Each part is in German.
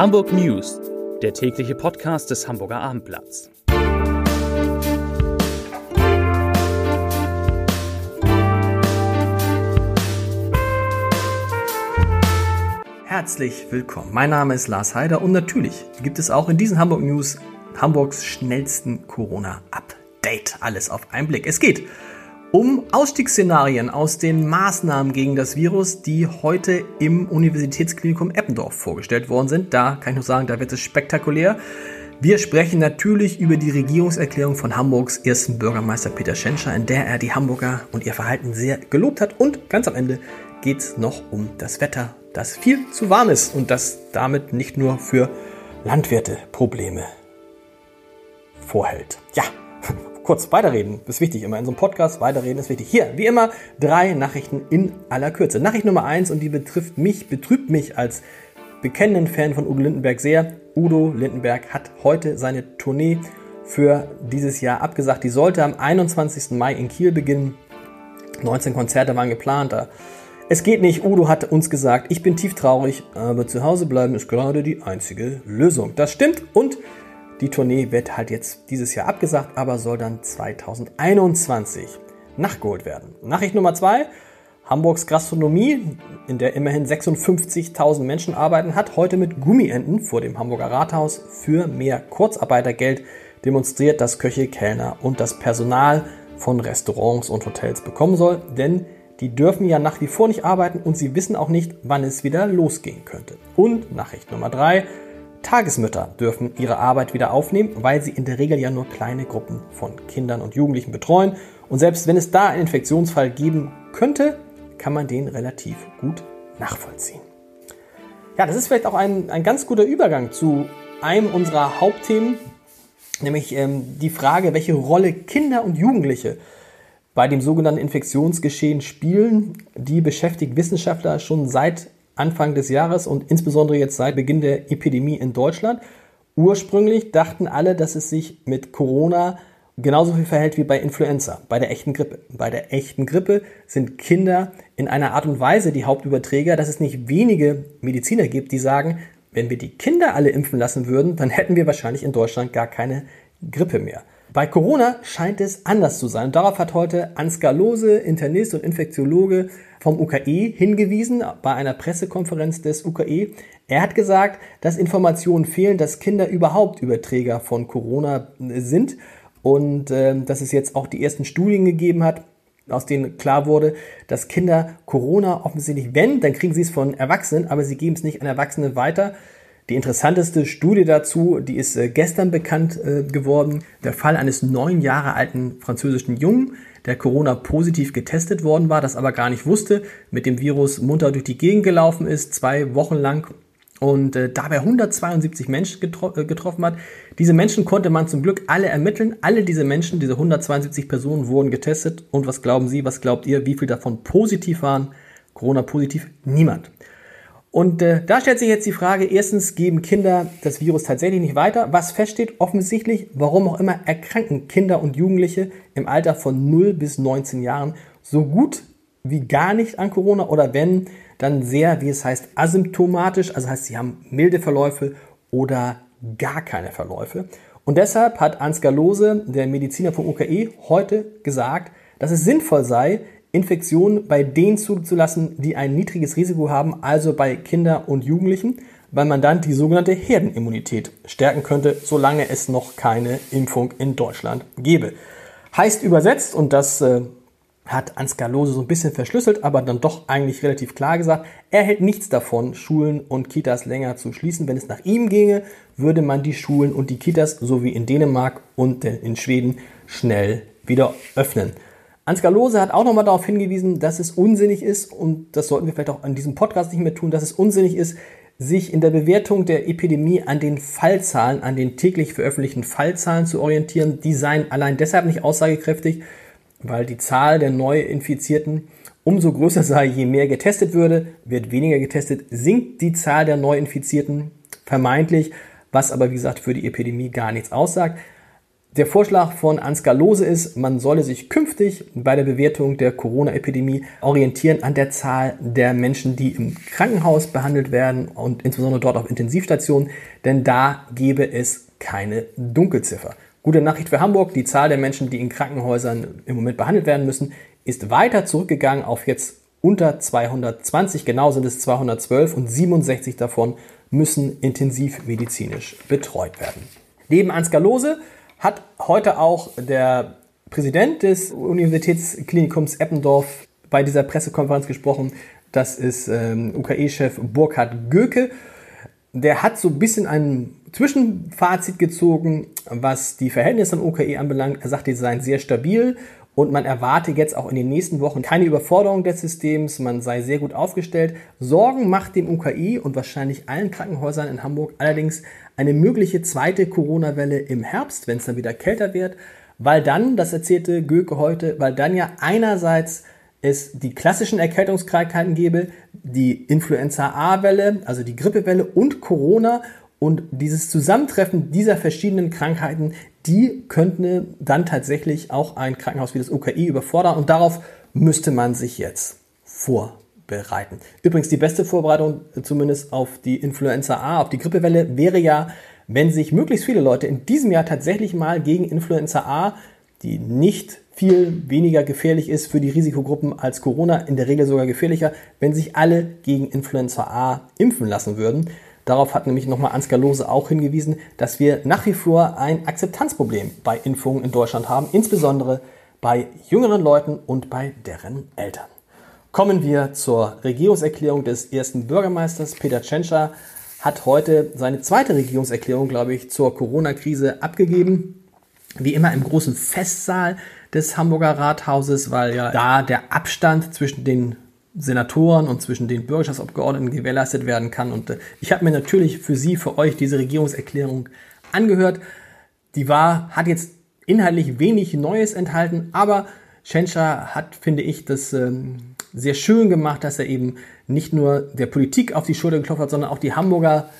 Hamburg News, der tägliche Podcast des Hamburger Abendblatts. Herzlich willkommen. Mein Name ist Lars Heider und natürlich gibt es auch in diesen Hamburg News Hamburgs schnellsten Corona-Update. Alles auf einen Blick. Es geht um Ausstiegsszenarien aus den Maßnahmen gegen das Virus, die heute im Universitätsklinikum Eppendorf vorgestellt worden sind. Da kann ich nur sagen, da wird es spektakulär. Wir sprechen natürlich über die Regierungserklärung von Hamburgs ersten Bürgermeister Peter Schenscher, in der er die Hamburger und ihr Verhalten sehr gelobt hat. Und ganz am Ende geht es noch um das Wetter, das viel zu warm ist und das damit nicht nur für Landwirte Probleme vorhält. Ja, kurz weiterreden ist wichtig immer in so einem Podcast. Weiterreden ist wichtig. Hier, wie immer, drei Nachrichten in aller Kürze. Nachricht Nummer eins und die betrifft mich, betrübt mich als bekennenden Fan von Udo Lindenberg sehr. Udo Lindenberg hat heute seine Tournee für dieses Jahr abgesagt. Die sollte am 21. Mai in Kiel beginnen. 19 Konzerte waren geplant. Es geht nicht. Udo hat uns gesagt, ich bin tief traurig, aber zu Hause bleiben ist gerade die einzige Lösung. Das stimmt und die Tournee wird halt jetzt dieses Jahr abgesagt, aber soll dann 2021 nachgeholt werden. Nachricht Nummer zwei. Hamburgs Gastronomie, in der immerhin 56.000 Menschen arbeiten, hat heute mit Gummienten vor dem Hamburger Rathaus für mehr Kurzarbeitergeld demonstriert, dass Köche, Kellner und das Personal von Restaurants und Hotels bekommen soll, denn die dürfen ja nach wie vor nicht arbeiten und sie wissen auch nicht, wann es wieder losgehen könnte. Und Nachricht Nummer drei: Tagesmütter dürfen ihre Arbeit wieder aufnehmen, weil sie in der Regel ja nur kleine Gruppen von Kindern und Jugendlichen betreuen. Und selbst wenn es da einen Infektionsfall geben könnte, kann man den relativ gut nachvollziehen. Ja, das ist vielleicht auch ein, ein ganz guter Übergang zu einem unserer Hauptthemen, nämlich ähm, die Frage, welche Rolle Kinder und Jugendliche bei dem sogenannten Infektionsgeschehen spielen. Die beschäftigt Wissenschaftler schon seit Anfang des Jahres und insbesondere jetzt seit Beginn der Epidemie in Deutschland. Ursprünglich dachten alle, dass es sich mit Corona genauso viel verhält wie bei Influenza, bei der echten Grippe. Bei der echten Grippe sind Kinder in einer Art und Weise die Hauptüberträger, dass es nicht wenige Mediziner gibt, die sagen, wenn wir die Kinder alle impfen lassen würden, dann hätten wir wahrscheinlich in Deutschland gar keine Grippe mehr. Bei Corona scheint es anders zu sein. Darauf hat heute Ansgar Lose, Internist und Infektiologe vom UKE hingewiesen bei einer Pressekonferenz des UKE. Er hat gesagt, dass Informationen fehlen, dass Kinder überhaupt Überträger von Corona sind und äh, dass es jetzt auch die ersten Studien gegeben hat, aus denen klar wurde, dass Kinder Corona offensichtlich, wenn, dann kriegen sie es von Erwachsenen, aber sie geben es nicht an Erwachsene weiter. Die interessanteste Studie dazu, die ist äh, gestern bekannt äh, geworden. Der Fall eines neun Jahre alten französischen Jungen, der Corona positiv getestet worden war, das aber gar nicht wusste, mit dem Virus munter durch die Gegend gelaufen ist, zwei Wochen lang und äh, dabei 172 Menschen getro getroffen hat. Diese Menschen konnte man zum Glück alle ermitteln. Alle diese Menschen, diese 172 Personen wurden getestet. Und was glauben Sie, was glaubt ihr, wie viel davon positiv waren? Corona positiv? Niemand. Und äh, da stellt sich jetzt die Frage, erstens geben Kinder das Virus tatsächlich nicht weiter. Was feststeht, offensichtlich, warum auch immer, erkranken Kinder und Jugendliche im Alter von 0 bis 19 Jahren so gut wie gar nicht an Corona oder wenn, dann sehr, wie es heißt, asymptomatisch, also heißt, sie haben milde Verläufe oder gar keine Verläufe. Und deshalb hat Ansgar Lose, der Mediziner vom UKE, heute gesagt, dass es sinnvoll sei, Infektionen bei denen zuzulassen, die ein niedriges Risiko haben, also bei Kindern und Jugendlichen, weil man dann die sogenannte Herdenimmunität stärken könnte, solange es noch keine Impfung in Deutschland gäbe. Heißt übersetzt, und das äh, hat Ansgar Lose so ein bisschen verschlüsselt, aber dann doch eigentlich relativ klar gesagt, er hält nichts davon, Schulen und Kitas länger zu schließen. Wenn es nach ihm ginge, würde man die Schulen und die Kitas, so wie in Dänemark und in Schweden, schnell wieder öffnen. Ansgar Lose hat auch nochmal darauf hingewiesen, dass es unsinnig ist, und das sollten wir vielleicht auch an diesem Podcast nicht mehr tun, dass es unsinnig ist, sich in der Bewertung der Epidemie an den Fallzahlen, an den täglich veröffentlichten Fallzahlen zu orientieren. Die seien allein deshalb nicht aussagekräftig, weil die Zahl der Neuinfizierten umso größer sei, je mehr getestet würde, wird weniger getestet, sinkt die Zahl der Neuinfizierten vermeintlich, was aber wie gesagt für die Epidemie gar nichts aussagt. Der Vorschlag von Ansgar Lose ist, man solle sich künftig bei der Bewertung der Corona-Epidemie orientieren an der Zahl der Menschen, die im Krankenhaus behandelt werden und insbesondere dort auf Intensivstationen, denn da gäbe es keine Dunkelziffer. Gute Nachricht für Hamburg, die Zahl der Menschen, die in Krankenhäusern im Moment behandelt werden müssen, ist weiter zurückgegangen auf jetzt unter 220, genau sind es 212 und 67 davon müssen intensivmedizinisch betreut werden. Neben Ansgar Lose hat heute auch der Präsident des Universitätsklinikums Eppendorf bei dieser Pressekonferenz gesprochen. Das ist ähm, UKE-Chef Burkhard Göke. Der hat so ein bisschen ein Zwischenfazit gezogen, was die Verhältnisse an UKE anbelangt. Er sagt, die seien sehr stabil und man erwarte jetzt auch in den nächsten Wochen keine Überforderung des Systems. Man sei sehr gut aufgestellt. Sorgen macht dem UKI und wahrscheinlich allen Krankenhäusern in Hamburg allerdings eine mögliche zweite Corona-Welle im Herbst, wenn es dann wieder kälter wird, weil dann, das erzählte Göke heute, weil dann ja einerseits es die klassischen Erkältungskrankheiten gäbe, die Influenza-A-Welle, also die Grippewelle und Corona und dieses Zusammentreffen dieser verschiedenen Krankheiten, die könnten dann tatsächlich auch ein Krankenhaus wie das UKI überfordern und darauf müsste man sich jetzt vorbereiten. Übrigens die beste Vorbereitung zumindest auf die Influenza A, auf die Grippewelle wäre ja, wenn sich möglichst viele Leute in diesem Jahr tatsächlich mal gegen Influenza A, die nicht viel weniger gefährlich ist für die Risikogruppen als Corona, in der Regel sogar gefährlicher, wenn sich alle gegen Influenza A impfen lassen würden. Darauf hat nämlich nochmal Ansgar Lose auch hingewiesen, dass wir nach wie vor ein Akzeptanzproblem bei Impfungen in Deutschland haben, insbesondere bei jüngeren Leuten und bei deren Eltern. Kommen wir zur Regierungserklärung des ersten Bürgermeisters. Peter Tschentscher hat heute seine zweite Regierungserklärung, glaube ich, zur Corona-Krise abgegeben. Wie immer im großen Festsaal des Hamburger Rathauses, weil ja da der Abstand zwischen den Senatoren und zwischen den Bürgerschaftsabgeordneten gewährleistet werden kann. Und äh, ich habe mir natürlich für Sie, für euch diese Regierungserklärung angehört. Die war, hat jetzt inhaltlich wenig Neues enthalten, aber Schenscher hat, finde ich, das ähm, sehr schön gemacht, dass er eben nicht nur der Politik auf die Schulter geklopft hat, sondern auch die Hamburger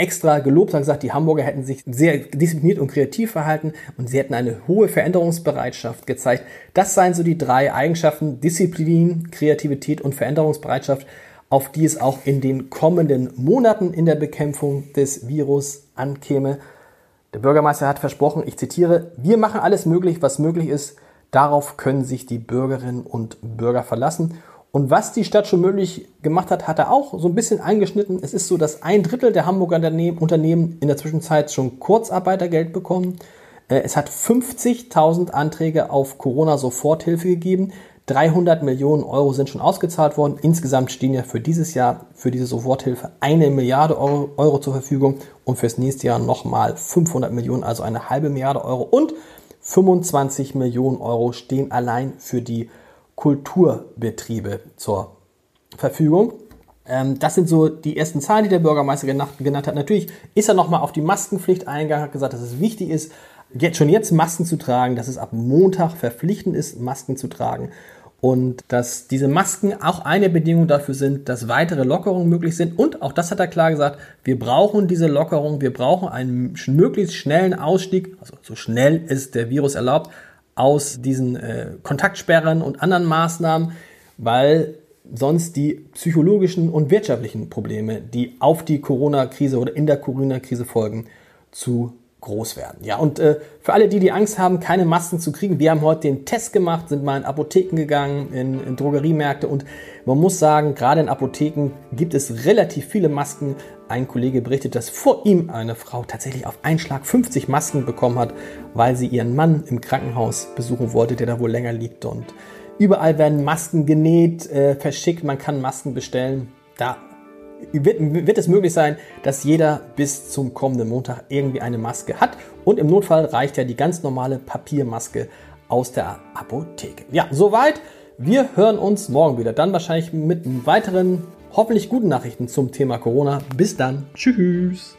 extra gelobt, hat gesagt, die Hamburger hätten sich sehr diszipliniert und kreativ verhalten und sie hätten eine hohe Veränderungsbereitschaft gezeigt. Das seien so die drei Eigenschaften, Disziplin, Kreativität und Veränderungsbereitschaft, auf die es auch in den kommenden Monaten in der Bekämpfung des Virus ankäme. Der Bürgermeister hat versprochen, ich zitiere, wir machen alles möglich, was möglich ist. Darauf können sich die Bürgerinnen und Bürger verlassen. Und was die Stadt schon möglich gemacht hat, hat er auch so ein bisschen eingeschnitten. Es ist so, dass ein Drittel der Hamburger Unternehmen in der Zwischenzeit schon Kurzarbeitergeld bekommen. Äh, es hat 50.000 Anträge auf Corona-Soforthilfe gegeben. 300 Millionen Euro sind schon ausgezahlt worden. Insgesamt stehen ja für dieses Jahr für diese Soforthilfe eine Milliarde Euro, Euro zur Verfügung und fürs nächste Jahr nochmal 500 Millionen, also eine halbe Milliarde Euro. Und 25 Millionen Euro stehen allein für die Kulturbetriebe zur Verfügung. Ähm, das sind so die ersten Zahlen, die der Bürgermeister genannt hat. Natürlich ist er nochmal auf die Maskenpflicht eingegangen, hat gesagt, dass es wichtig ist, jetzt, schon jetzt Masken zu tragen, dass es ab Montag verpflichtend ist, Masken zu tragen und dass diese Masken auch eine Bedingung dafür sind, dass weitere Lockerungen möglich sind. Und auch das hat er klar gesagt, wir brauchen diese Lockerung, wir brauchen einen möglichst schnellen Ausstieg, also so schnell ist der Virus erlaubt, aus diesen äh, Kontaktsperren und anderen Maßnahmen, weil sonst die psychologischen und wirtschaftlichen Probleme, die auf die Corona-Krise oder in der Corona-Krise folgen, zu groß werden. Ja, und äh, für alle, die die Angst haben, keine Masken zu kriegen, wir haben heute den Test gemacht, sind mal in Apotheken gegangen, in, in Drogeriemärkte und man muss sagen, gerade in Apotheken gibt es relativ viele Masken, ein Kollege berichtet, dass vor ihm eine Frau tatsächlich auf einen Schlag 50 Masken bekommen hat, weil sie ihren Mann im Krankenhaus besuchen wollte, der da wohl länger liegt. Und überall werden Masken genäht, äh, verschickt, man kann Masken bestellen. Da wird, wird es möglich sein, dass jeder bis zum kommenden Montag irgendwie eine Maske hat. Und im Notfall reicht ja die ganz normale Papiermaske aus der Apotheke. Ja, soweit. Wir hören uns morgen wieder. Dann wahrscheinlich mit weiteren hoffentlich guten Nachrichten zum Thema Corona. Bis dann. Tschüss.